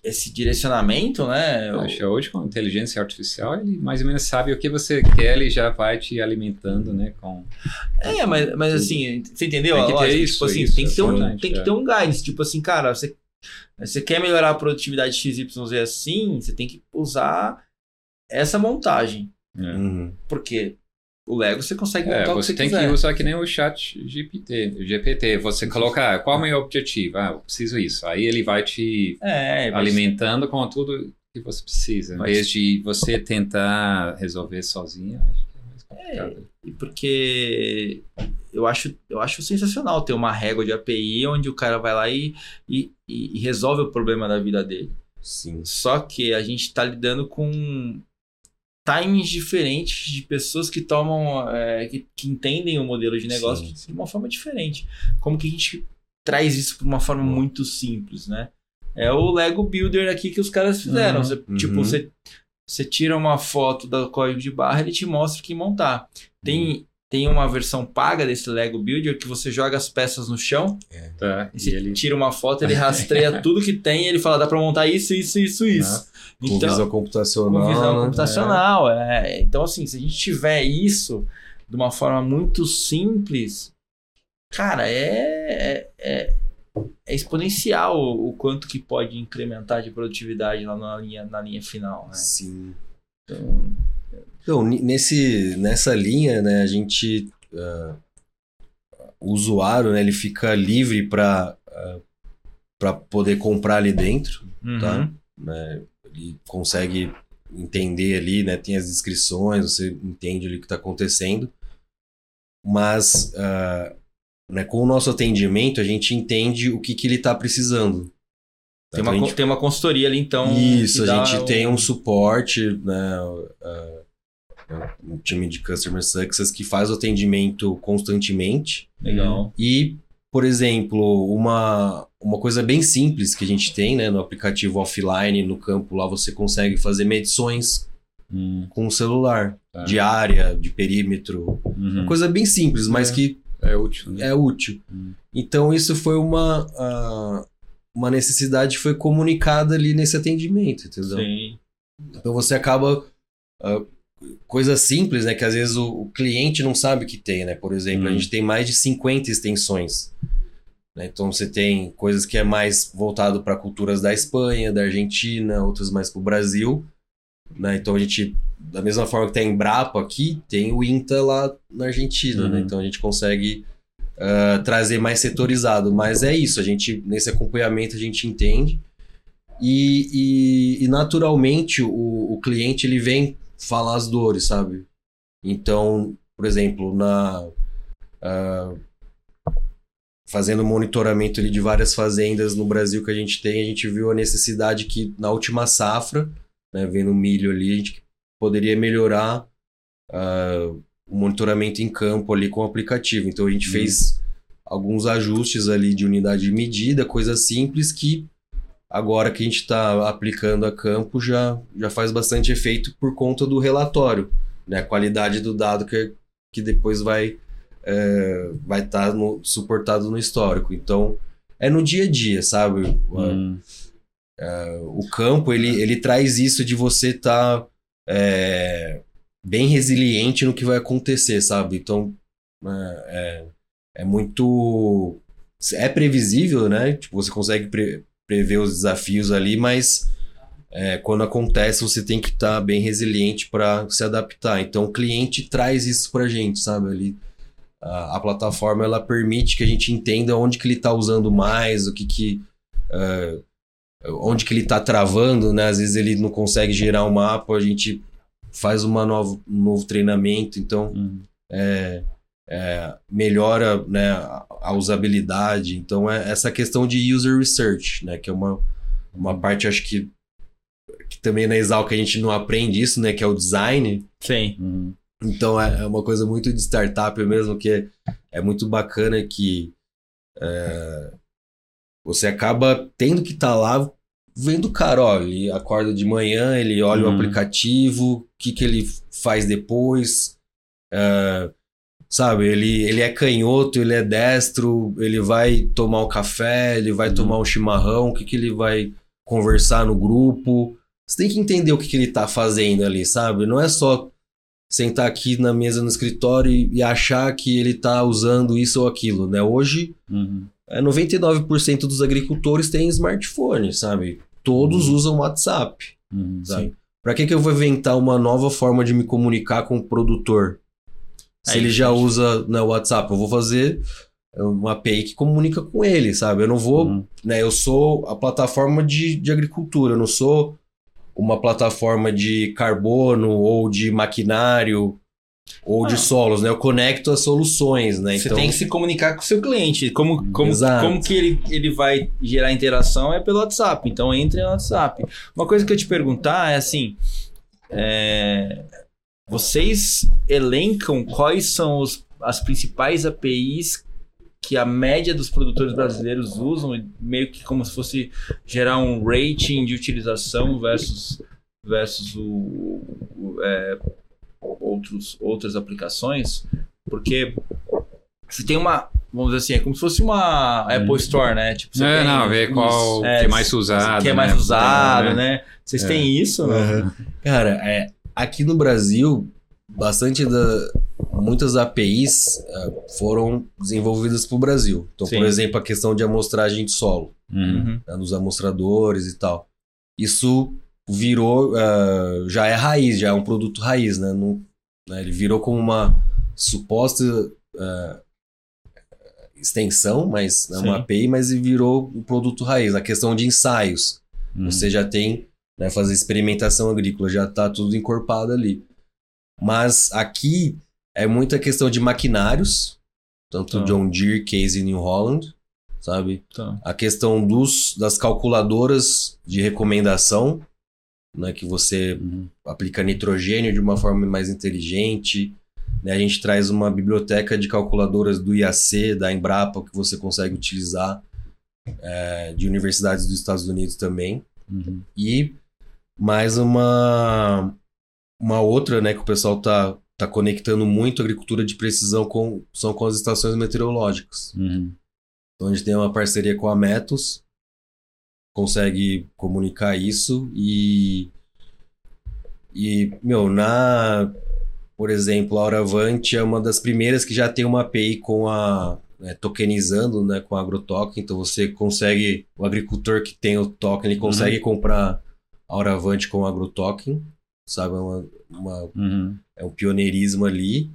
esse direcionamento, né? Eu acho hoje com inteligência artificial ele mais ou menos sabe o que você quer, ele já vai te alimentando, né, com É, mas, mas assim, você entendeu? Tem que ter lógica? isso, tipo assim, isso, tem que ter um, tem que é. ter um guidance, tipo assim, cara, você, você quer melhorar a produtividade XYZ assim, você tem que usar essa montagem. né. Uhum. Porque o Lego você consegue É, montar o que você você tem quiser. que usar que nem o chat GPT, GPT. Você coloca, ah, qual é o meu objetivo? Ah, eu preciso isso. Aí ele vai te É, alimentando com tudo que você precisa. Em Mas- vez de você tentar resolver sozinho, acho que é mais complicado. E porque eu acho, eu acho sensacional ter uma régua de API onde o cara vai lá e, e, e resolve o problema da vida dele. Sim. Só que a gente está lidando com timings diferentes de pessoas que tomam, é, que, que entendem o modelo de negócio Sim, de- de uma forma diferente. Como que a gente traz isso para uma forma muito simples, né? É o Lego Builder aqui que os caras fizeram. Uhum, Você, Tipo, uhum. você, você tira uma foto do código de barra, ele te mostra o que montar. Tem tem uma versão paga desse Lego Builder que você joga as peças no chão, Tá. e E ele tira uma foto, ele rastreia tudo que tem e ele fala, dá pra montar isso, isso, isso, isso. Com Então, visão computacional. com visão né? computacional. É. Então, assim, se a gente tiver isso de uma forma muito simples, cara, é, é, é exponencial o, o quanto que pode incrementar de produtividade lá na linha, na linha final. Né? Sim. Então, Então, nesse, nessa linha, né, a gente. ah, o usuário, né, ele fica livre para para poder comprar ali dentro, tá? uhum. né? Ele consegue entender ali, né? Tem as descrições, você entende ali o que está acontecendo. Mas ah, né, com o nosso atendimento, a gente entende o que, que ele está precisando. Tem, Então, uma, con- gente tem uma consultoria ali, então. isso, a gente tem um suporte, né? uh, um time de Customer Success que faz o atendimento constantemente. Legal. E, por exemplo, uma, uma coisa bem simples que a gente tem né, no aplicativo offline, no campo lá, você consegue fazer medições Hum, com o celular, tá. de área, de perímetro. Uhum. Coisa bem simples, mas É. que É útil, né? é útil. Hum. Então isso foi uma, ah, uma necessidade que foi comunicada ali nesse atendimento, entendeu? Sim. Então você acaba. ah, coisa simples, né? Que às vezes o, o cliente não sabe que tem, né? Por exemplo, a Hum. gente tem mais de 50 extensões. né? Então você tem coisas que é mais voltado para culturas da Espanha, da Argentina, outras mais para o Brasil. Né? Então a gente, da mesma forma que tem a Embrapa aqui, tem o INTA lá na Argentina, né? Uhum. Então a gente consegue ah, trazer mais setorizado. Mas é isso, a gente, nesse acompanhamento a gente entende. E, e- e, naturalmente o, o cliente ele vem falar as dores, sabe? Então, por exemplo, na ah, fazendo monitoramento ali de várias fazendas no Brasil que a gente tem, a gente viu a necessidade que na última safra, né, vendo milho ali, a gente poderia melhorar ah, o monitoramento em campo ali com o aplicativo. Então a gente Hum. fez alguns ajustes ali de unidade de medida, coisas simples que agora que a gente está aplicando a campo já, já faz bastante efeito por conta do relatório, né? A qualidade do dado que, que depois vai é, vai estar suportado no histórico. Então é no dia a dia, sabe? Hum, O campo ele, ele traz isso de você estar bem resiliente no que vai acontecer, sabe? Então é, é, é muito é previsível, né? Tipo, você consegue pre- prever os desafios ali, mas é, quando acontece você tem que estar bem resiliente para se adaptar. Então o cliente traz isso pra gente, sabe? Ali a, a plataforma ela permite que a gente entenda onde que ele está usando mais, o que que é, onde que ele está travando, né? Às vezes ele não consegue gerar um mapa, a gente faz uma novo, um novo treinamento, então hum. é, é, melhora né, a, usabilidade. Então é essa questão de user research, né? Que é uma, uma parte, acho que, que também na Exalc a gente não aprende isso, né? Que é o design. Sim. Hum, Então é é uma coisa muito de startup mesmo, que é, muito bacana que é, você acaba tendo que estar lá vendo o cara, ó, ele acorda de manhã, ele olha o Uhum. aplicativo, o que, que ele faz depois, é, sabe, ele, ele é canhoto, ele é destro, ele vai tomar um café, ele vai Uhum. tomar um chimarrão, o que, que ele vai conversar no grupo. Você tem que entender o que, que ele tá fazendo ali, sabe? Não é só sentar aqui na mesa no escritório e, e achar que ele tá usando isso ou aquilo, né? Hoje, uhum. é, 99% dos agricultores têm smartphone, sabe? Todos Uhum. usam WhatsApp, Uhum. sabe? Pra que, que eu vou inventar uma nova forma de me comunicar com o produtor? Se É ele já gente. usa no WhatsApp, eu vou fazer uma API que comunica com ele, sabe? Eu não vou Uhum. né? Eu sou a plataforma de, de agricultura, eu não sou uma plataforma de carbono ou de maquinário ou de Ah. solos, né? Eu conecto as soluções, né? Você Então, tem que se comunicar com o seu cliente. Como, como, Exato. como que ele, ele vai gerar interação é pelo WhatsApp. Então entre no WhatsApp. Uma coisa que eu te perguntar é assim: é, vocês elencam quais são os- as principais APIs que a média dos produtores brasileiros usam, meio que como se fosse gerar um rating de utilização versus, versus o, o- é, outros, outras aplicações? Porque você tem uma. Vamos dizer assim, é como se fosse uma Apple Store, né? Tipo, você é, não, ver qual é, que é mais usado. que é mais né? usado, É. né? Vocês É. têm isso, né? Aham. Cara, é, aqui no Brasil, bastante da. Muitas APIs ah, foram desenvolvidas para o Brasil. Então, Sim. por exemplo, a questão de amostragem de solo, Uhum. Uhum. né, nos amostradores e tal. Isso virou. ah, já é raiz, já é um produto raiz, né? Não- né, Ele virou como uma suposta ah, extensão, mas é uma Sim. API, mas ele virou um produto raiz. A questão de ensaios. Uhum. Você já tem, né, fazer experimentação agrícola, já tá tudo encorpado ali. Mas aqui é muita questão de maquinários, tanto Tá. John Deere, Case e New Holland, sabe? Tá. A questão dos, das calculadoras de recomendação, né, que você Uhum. aplica nitrogênio de uma forma mais inteligente. né? A gente traz uma biblioteca de calculadoras do IAC, da Embrapa, que você consegue utilizar, é, de universidades dos Estados Unidos também. Uhum. E mais uma, uma outra, né, que o pessoal tá, tá conectando muito a agricultura de precisão com, são com as estações meteorológicas. Uhum. Então a gente tem uma parceria com a Metos, consegue comunicar isso e e meu, na por exemplo, a Auravante é uma das primeiras que já tem uma API com a né, tokenizando, né, com a AgroToken, então você consegue o agricultor que tem o token, ele consegue comprar a Auravante com o AgroToken, sabe, é uma, uma Uhum. é um pioneirismo ali.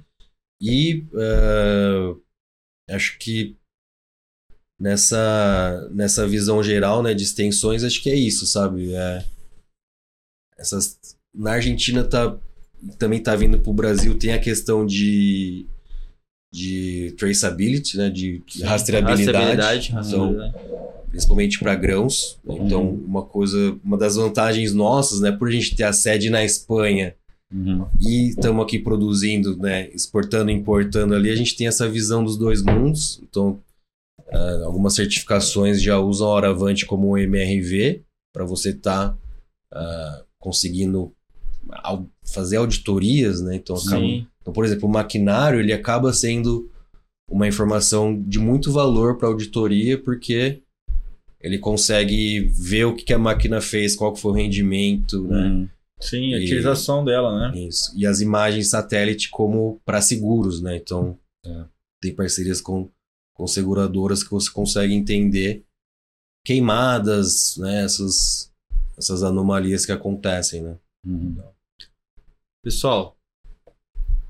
E eh, acho que nessa, nessa visão geral né, de extensões, acho que é isso, sabe? É, essas, na Argentina tá, também tá vindo para o Brasil, tem a questão de, de traceability, né, de rastreabilidade. Rastreabilidade, Então, rastreabilidade. Principalmente para grãos. né? Então, Uhum. uma coisa, uma das vantagens nossas, né, por a gente ter a sede na Espanha Uhum. e estamos aqui produzindo, né, exportando e importando ali, a gente tem essa visão dos dois mundos. Então, ah, algumas certificações já usam a Oravante como um MRV para você estar conseguindo au- fazer auditorias, né? Então, acaba- então, por exemplo, o maquinário ele acaba sendo uma informação de muito valor para auditoria porque ele consegue ver o que que a máquina fez, qual foi o rendimento, né? Uhum. Sim, a E- utilização dela, né? Isso. E as imagens satélite como para seguros, né? Então, É. tem parcerias com, com seguradoras que você consegue entender queimadas, né? Essas, essas anomalias que acontecem, né? Uhum. Pessoal,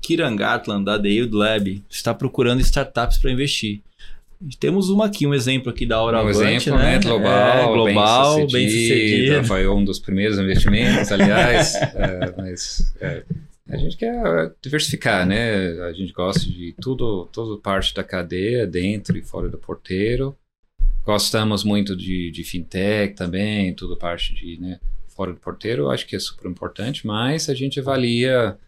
Kiran Gatland, da The Yield Lab, está procurando startups para investir. Temos uma aqui, um exemplo aqui da Um Auravante, exemplo, né? né? Global, É, global, bem, sucedido. Foi um dos primeiros investimentos, aliás. é, mas é, a gente quer diversificar, né? A gente gosta de tudo, toda parte da cadeia, dentro e fora do porteiro. Gostamos muito de, de fintech também, toda parte de, né, fora do porteiro. Acho que é super importante, mas a gente avalia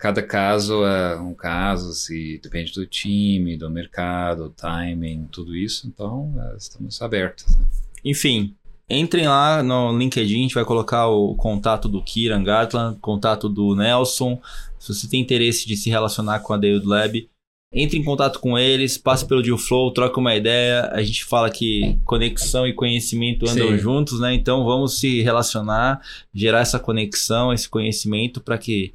cada caso é um caso, se depende do time, do mercado, timing, tudo isso. Então, é, estamos abertos. né? Enfim, entrem lá no LinkedIn, a gente vai colocar o contato do Kiran Gatland, contato do Nelson. Se você tem interesse de se relacionar com a Yield Lab, entre em contato com eles, passe pelo Deal Flow, troca uma ideia. A gente fala que conexão e conhecimento andam Sim. juntos, né? Então vamos se relacionar, gerar essa conexão, esse conhecimento para que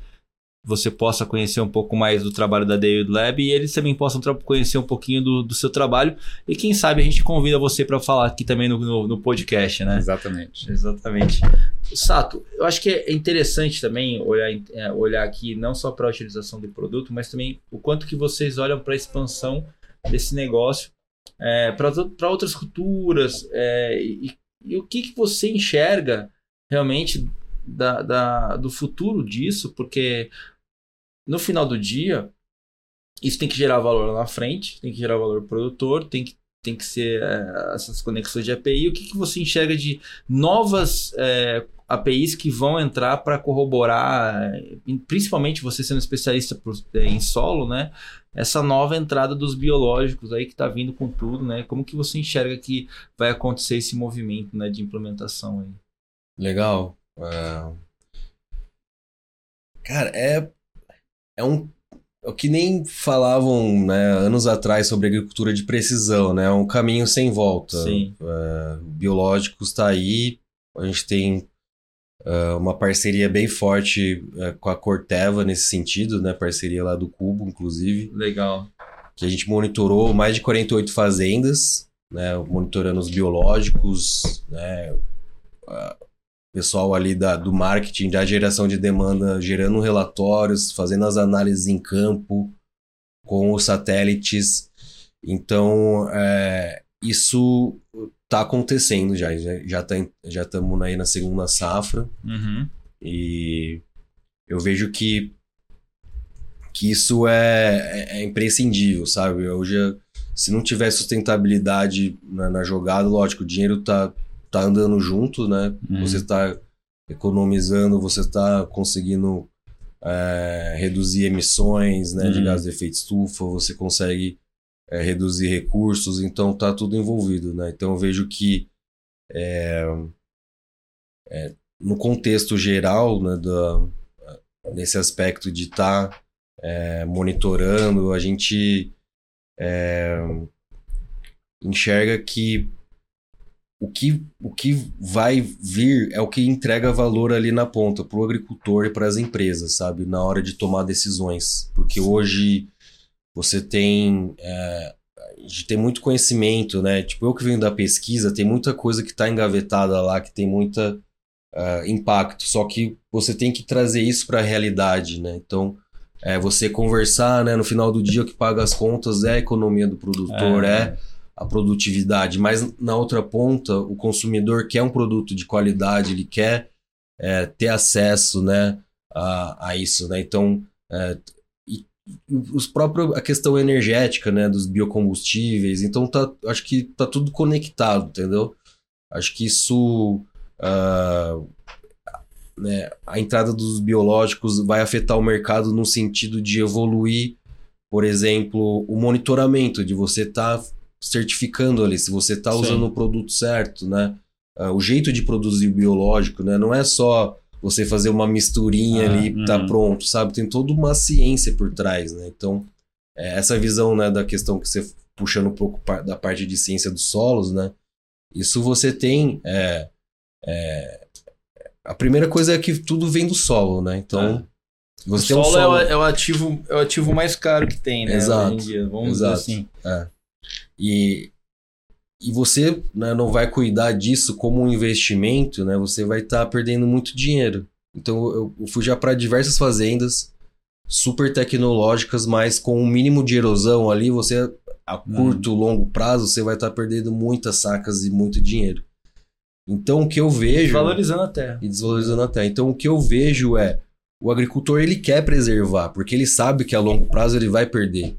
você possa conhecer um pouco mais do trabalho da Yield Lab e eles também possam conhecer um pouquinho do, do seu trabalho. E quem sabe a gente convida você para falar aqui também no, no, no podcast, né? Exatamente. Exatamente. Sato, eu acho que é interessante também olhar, é, olhar aqui não só para a utilização do produto, mas também o quanto que vocês olham para a expansão desse negócio é, para outras culturas é, e, e o que, que você enxerga realmente da, da- do futuro disso, porque no final do dia isso tem que gerar valor lá na frente, tem que gerar valor pro produtor, tem que, tem que ser é, essas conexões de API. O que, que você enxerga de novas é, APIs que vão entrar para corroborar, é, principalmente você sendo especialista por- é, em solo, né? Essa nova entrada dos biológicos aí que está vindo com tudo, né? Como que você enxerga que vai acontecer esse movimento né, de implementação aí? Legal. Ah, Cara, é, é, um, o que nem falavam né, anos atrás sobre agricultura de precisão, né? É um caminho sem volta. Sim. Uh, biológicos está aí. A gente tem uh, uma parceria bem forte uh, com a Corteva nesse sentido, né? Parceria lá do Cubo, inclusive. Legal. Que a gente monitorou mais de 48 fazendas, né? Monitorando os biológicos, né? Pessoal ali da, do marketing, da geração de demanda, gerando relatórios, fazendo as análises em campo com os satélites. Então, é, isso está acontecendo já. Já tá já estamos aí na segunda safra. Uhum. E eu vejo que, que isso é, é, é imprescindível, sabe? Hoje, se não tiver sustentabilidade na, na jogada, lógico, o dinheiro está tá andando junto, né? Uhum. Você está economizando, você está conseguindo é, reduzir emissões né, de Uhum. gás de efeito estufa, você consegue é, reduzir recursos, então tá tudo envolvido, né? Então eu vejo que é, é, no contexto geral, né, da, nesse aspecto de estar monitorando, a gente é, enxerga que o que, o que vai vir é o que entrega valor ali na ponta para o agricultor e para as empresas, sabe? Na hora de tomar decisões. Porque hoje você tem. É, a gente tem muito conhecimento, né? Tipo, eu que venho da pesquisa, tem muita coisa que está engavetada lá, que tem muita uh, impacto. Só que você tem que trazer isso para a realidade, né? Então, é, você conversar, né? No final do dia, o que paga as contas é a economia do produtor, é, é a produtividade, mas na outra ponta, o consumidor quer um produto de qualidade, ele quer é, ter acesso né, a, a, isso. Né? Então, é, e, os próprios, a questão energética né, dos biocombustíveis, então tá, acho que tá tudo conectado, entendeu? Acho que isso. Uh, né, a entrada dos biológicos vai afetar o mercado no sentido de evoluir, por exemplo, o monitoramento, de você estar tá certificando ali se você está usando o produto certo, né? Uh, o jeito de produzir biológico, né? Não é só você fazer uma misturinha ah, ali e tá uhum. pronto, sabe? Tem toda uma ciência por trás, né? Então, é, essa visão né, da questão que você puxando um pouco da parte de ciência dos solos, né? Isso você tem. É, é, a primeira coisa é que tudo vem do solo, né? Então. Você o solo, um solo... É, o, é, o, ativo, é o ativo mais caro que tem, né? Exato. Hoje em dia, vamos exato. dizer assim. E, e você né, não vai cuidar disso como um investimento, né? Você vai estar tá perdendo muito dinheiro. Então eu, eu fui já para diversas fazendas super tecnológicas, mas com um mínimo de erosão ali, você a curto, Uhum. longo prazo, você vai estar tá perdendo muitas sacas e muito dinheiro. Então o que eu vejo Valorizando a terra. e desvalorizando a terra. Então o que eu vejo é o agricultor ele quer preservar, porque ele sabe que a longo prazo ele vai perder.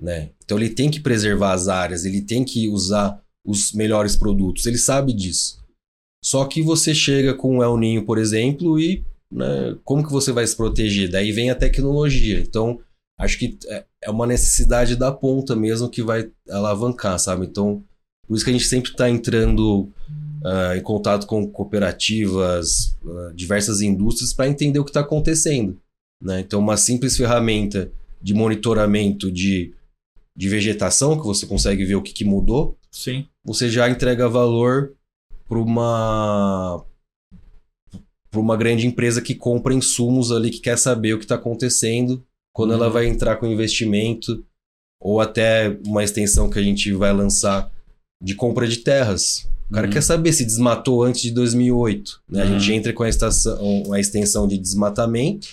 Né? Então ele tem que preservar as áreas, ele tem que usar os melhores produtos, ele sabe disso. Só que você chega com o El Ninho, por exemplo, e né, como que você vai se proteger? Daí vem a tecnologia. Então acho que é uma necessidade da ponta mesmo que vai alavancar, sabe? Então por isso que a gente sempre está entrando uh, em contato com cooperativas, uh, diversas indústrias para entender o que está acontecendo. Né? Então uma simples ferramenta de monitoramento de de vegetação, que você consegue ver o que, que mudou, Sim. você já entrega valor para uma para uma grande empresa que compra insumos ali que quer saber o que está acontecendo quando Uhum. ela vai entrar com investimento ou até uma extensão que a gente vai lançar de compra de terras. O cara Uhum. quer saber se desmatou antes de 2008. Né? A Uhum. gente entra com a, estação, a extensão de desmatamento,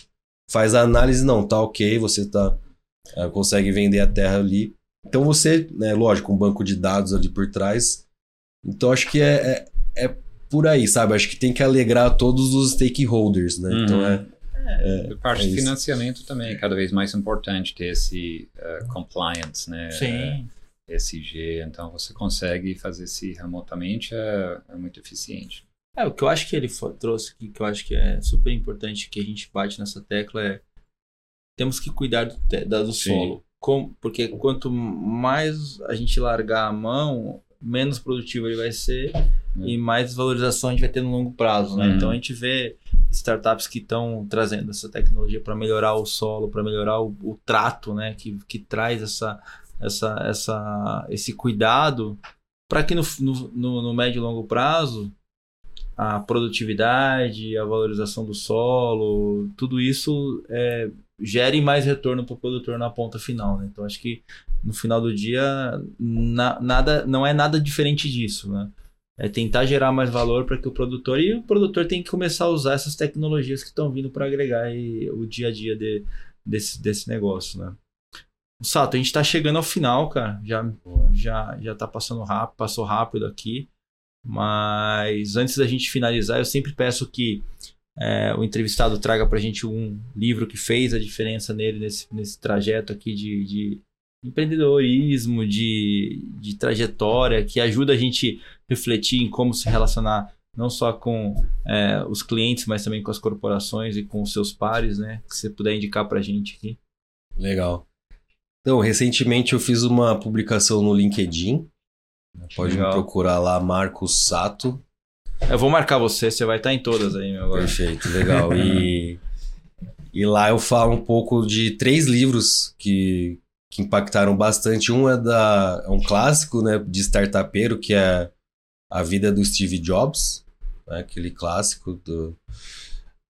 faz a análise, não, tá ok, você tá, uh, consegue vender a terra ali. Então você, né, lógico, um banco de dados ali por trás. Então acho que é, é, é por aí, sabe? Acho que tem que alegrar todos os stakeholders, né? Uhum. Então é. A parte é de isso. financiamento também é cada vez mais importante ter esse uh, compliance, né? Sim. SG, então você consegue fazer isso remotamente, é, é muito eficiente. É, o que eu acho que ele trouxe aqui, que eu acho que é super importante que a gente bate nessa tecla é temos que cuidar do, da- do Sim. solo. Com, porque quanto mais a gente largar a mão, menos produtivo ele vai ser e mais desvalorização a gente vai ter no longo prazo, né? Uhum. Então a gente vê startups que estão trazendo essa tecnologia para melhorar o solo, para melhorar o, o, trato, né? Que, que traz essa, essa, essa, esse cuidado para que no, no, no médio e longo prazo a produtividade, a valorização do solo, tudo isso é, gere mais retorno para o produtor na ponta final. Né? Então acho que no final do dia na, nada, não é nada diferente disso. Né? É tentar gerar mais valor para que o produtor e o produtor tem que começar a usar essas tecnologias que estão vindo para agregar aí, o dia a dia de, desse, desse negócio. Né? Sato, a gente está chegando ao final, cara. Já, já, já tá passando rápido, passou rápido aqui. Mas antes da gente finalizar, eu sempre peço que é, o entrevistado traga para a gente um livro que fez a diferença nele nesse, nesse trajeto aqui de, de empreendedorismo, de, de trajetória, que ajuda a gente refletir em como se relacionar não só com é, os clientes, mas também com as corporações e com os seus pares, né? Que você puder indicar para a gente aqui. Legal. Então, recentemente eu fiz uma publicação no LinkedIn Pode Legal. me procurar lá, Marcos Sato. Eu vou marcar você, você vai estar em todas aí, meu agora. Perfeito, legal. E, e lá eu falo um pouco de três livros que, que impactaram bastante. Um é, da, é um clássico né, de startupeiro, que é A Vida do Steve Jobs, né, aquele clássico do.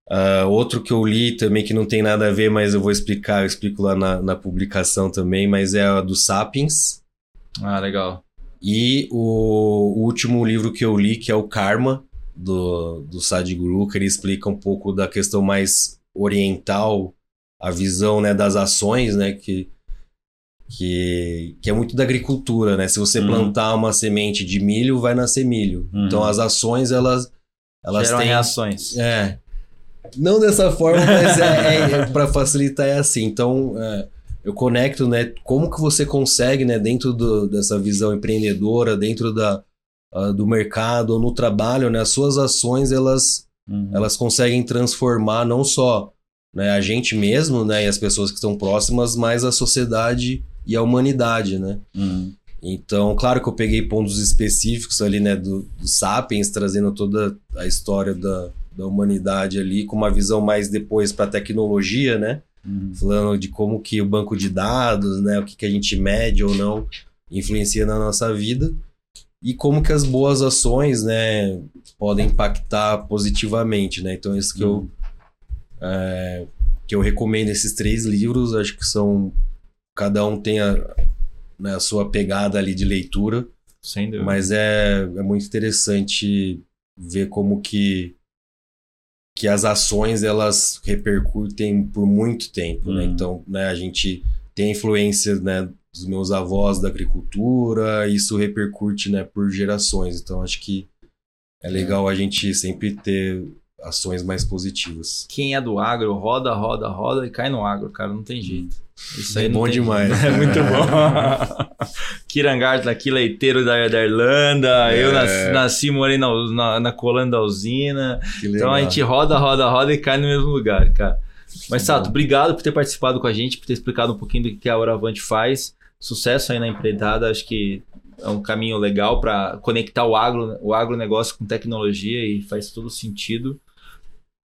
Uh, outro que eu li também que não tem nada a ver, mas eu vou explicar, eu explico lá na, na publicação também, mas é a do Sapiens. Ah, legal. E o, o, último livro que eu li, que é o Karma, do, do Sadhguru, que ele explica um pouco da questão mais oriental, a visão né, das ações, né, que, que, que é muito da agricultura, né? Se você uhum. plantar uma semente de milho, vai nascer milho. Uhum. Então as ações, elas, elas Geram têm... reações. É. Não dessa forma, mas é, é, é para facilitar é assim. Então... É, eu conecto, né? Como que você consegue, né? Dentro do, dessa visão empreendedora, dentro da, uh, do mercado ou no trabalho, né? As suas ações, elas, uhum. elas conseguem transformar não só né, a gente mesmo, né? E as pessoas que estão próximas, mas a sociedade e a humanidade, né? Uhum. Então, claro que eu peguei pontos específicos ali, né? Do, do Sapiens, trazendo toda a história da, da humanidade ali, com uma visão mais depois para a tecnologia, né? Uhum. Falando de como que o banco de dados, né, o que, que a gente mede ou não, influencia na nossa vida. E como que as boas ações, né, podem impactar positivamente, né? Então, isso que uhum. eu... É, que eu recomendo esses três livros, acho que são... Cada um tem a, né, a sua pegada ali de leitura. Sem dúvida. Mas é, é muito interessante ver como que que as ações elas repercutem por muito tempo, né? Uhum. Então, né, a gente tem influência, né, dos meus avós da agricultura, isso repercute, né, por gerações. Então, acho que é legal a gente sempre ter ações mais positivas. Quem é do agro, roda, roda, roda e cai no agro, cara, não tem jeito. Isso aí é bom demais. É muito bom. Kirangarten aqui, leiteiro da, da Irlanda. É. Eu nasci, nasci morei na, na, na colando da usina. Então a gente roda, roda, roda e cai no mesmo lugar, cara. Mas, Sato, obrigado por ter participado com a gente, por ter explicado um pouquinho do que a Oravante faz. Sucesso aí na empreitada. Acho que é um caminho legal para conectar o, agro, o agronegócio com tecnologia e faz todo sentido.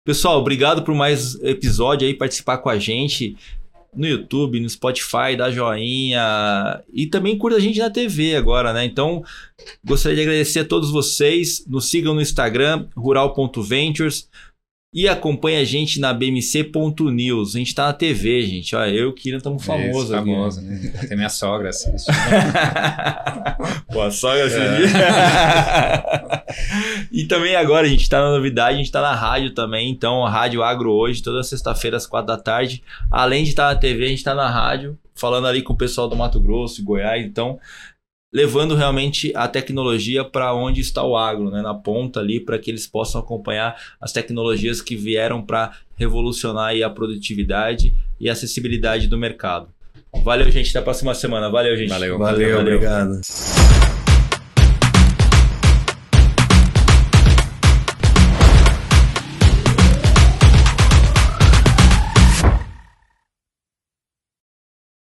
Pessoal, obrigado por mais episódio aí, participar com a gente no YouTube, no Spotify, dá joinha e também curta a gente na TV agora, né? Então, gostaria de agradecer a todos vocês. Nos sigam no Instagram, rural.ventures. E acompanha a gente na bmc.news. A gente tá na TV, gente. Olha, eu e o Kira estamos famosos aqui. Famoso, né? Até minha sogra assiste. Pô, a sogra assiste. É. e também agora a gente tá na novidade, a gente tá na rádio também. Então, a Rádio Agro hoje, toda sexta-feira às quatro da tarde. Além de estar tá na TV, a gente tá na rádio, falando ali com o pessoal do Mato Grosso e Goiás. Então, levando realmente a tecnologia para onde está o agro, né? na ponta ali, para que eles possam acompanhar as tecnologias que vieram para revolucionar a produtividade e a acessibilidade do mercado. Valeu, gente. Até a próxima semana. Valeu, gente. Valeu, valeu, valeu. obrigado.